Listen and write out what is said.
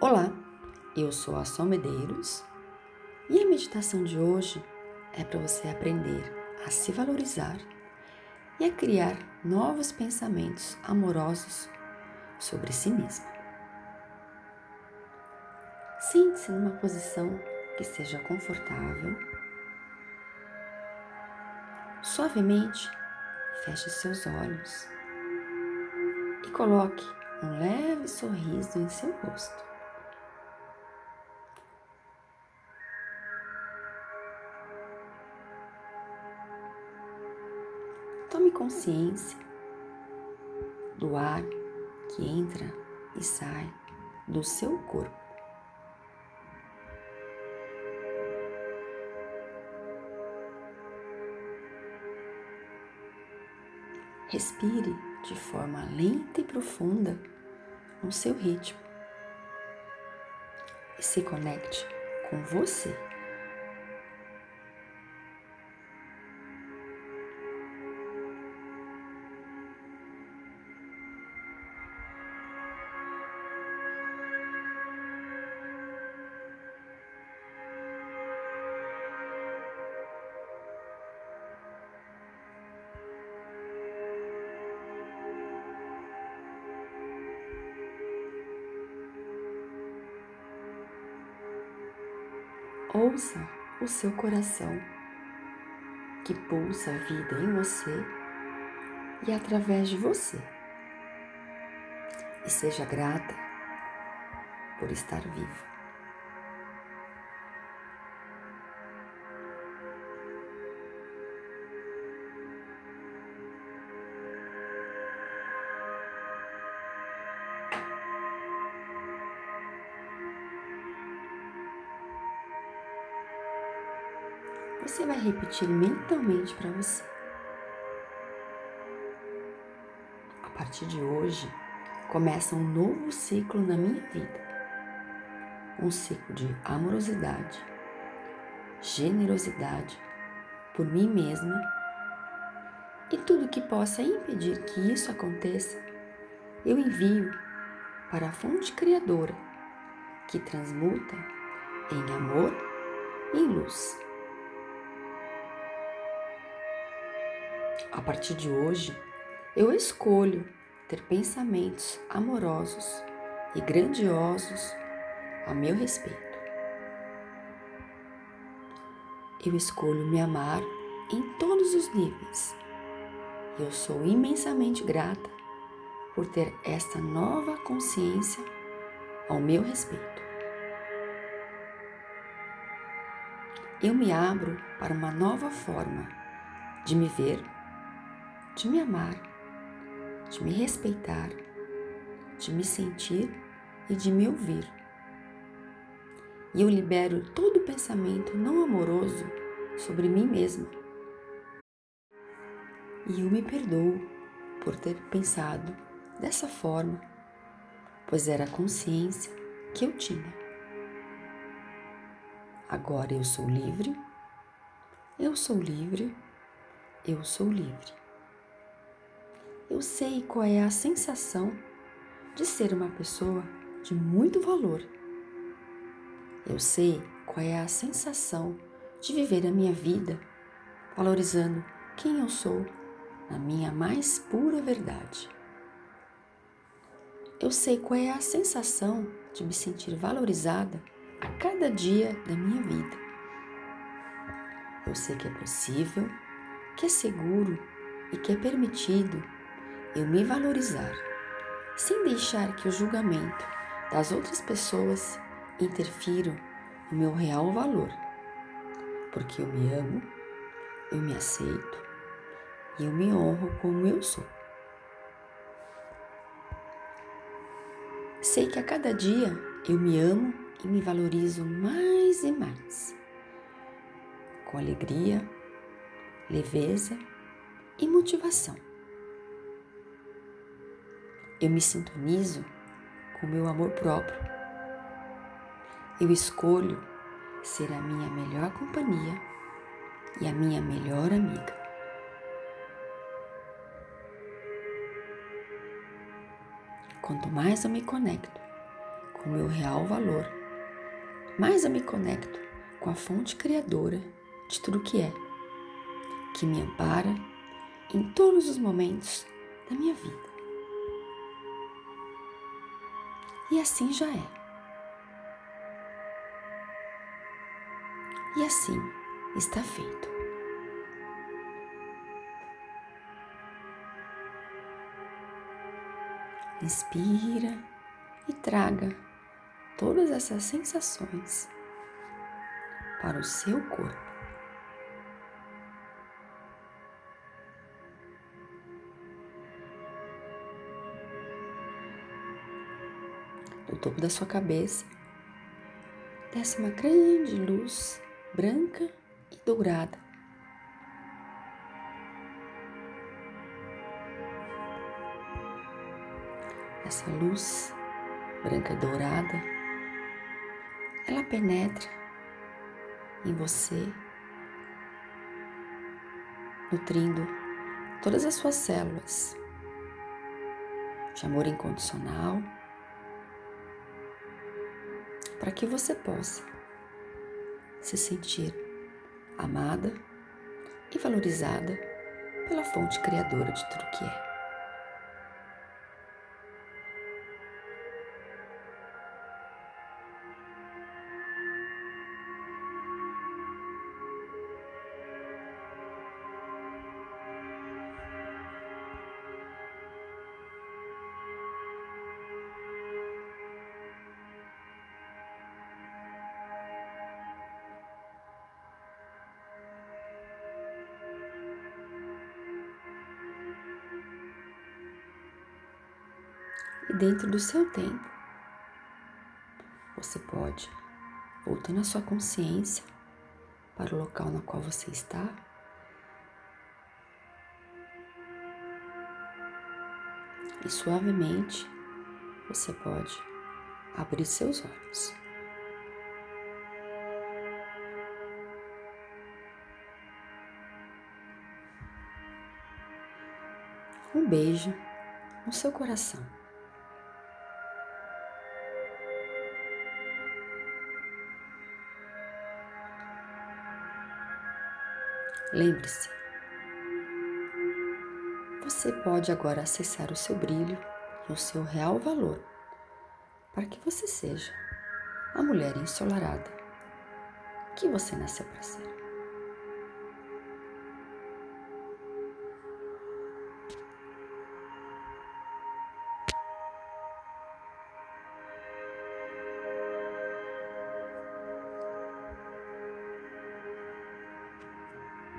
Olá, eu sou a Sol Medeiros e a meditação de hoje é para você aprender a se valorizar e a criar novos pensamentos amorosos sobre si mesmo. Sente-se numa posição que seja confortável. Suavemente, feche seus olhos e coloque um leve sorriso em seu rosto. Consciência do ar que entra e sai do seu corpo. Respire de forma lenta e profunda no seu ritmo e se conecte com você. Ouça o seu coração, que pulsa a vida em você e através de você. E seja grata por estar viva. Você vai repetir mentalmente para você. A partir de hoje, começa um novo ciclo na minha vida. Um ciclo de amorosidade, generosidade por mim mesma e tudo que possa impedir que isso aconteça, eu envio para a fonte criadora que transmuta em amor e luz. A partir de hoje, eu escolho ter pensamentos amorosos e grandiosos a meu respeito. Eu escolho me amar em todos os níveis. Eu sou imensamente grata por ter esta nova consciência ao meu respeito. Eu me abro para uma nova forma de me ver de me amar, de me respeitar, de me sentir e de me ouvir. E eu libero todo pensamento não amoroso sobre mim mesma. E eu me perdoo por ter pensado dessa forma, pois era a consciência que eu tinha. Agora eu sou livre, eu sou livre, eu sou livre eu sei qual é a sensação de ser uma pessoa de muito valor. Eu sei qual é a sensação de viver a minha vida valorizando quem eu sou na minha mais pura verdade. Eu sei qual é a sensação de me sentir valorizada a cada dia da minha vida. Eu sei que é possível, que é seguro e que é permitido eu me valorizar, sem deixar que o julgamento das outras pessoas interfiram no meu real valor, porque eu me amo, eu me aceito e eu me honro como eu sou. Sei que a cada dia eu me amo e me valorizo mais e mais, com alegria, leveza e motivação eu me sintonizo com o meu amor próprio. Eu escolho ser a minha melhor companhia e a minha melhor amiga. Quanto mais eu me conecto com meu real valor, mais eu me conecto com a fonte criadora de tudo que é, que me ampara em todos os momentos da minha vida. E assim já é. E assim está feito. Inspira e traga todas essas sensações para o seu corpo. Topo da sua cabeça, desce uma grande luz branca e dourada. Essa luz branca e dourada, ela penetra em você, nutrindo todas as suas células de amor incondicional, para que você possa se sentir amada e valorizada pela fonte criadora de tudo que é. E dentro do seu tempo, você pode, voltando a sua consciência para o local no qual você está, e suavemente você pode abrir seus olhos. Um beijo no seu coração. Lembre-se, você pode agora acessar o seu brilho e o seu real valor para que você seja a mulher ensolarada que você nasceu para ser.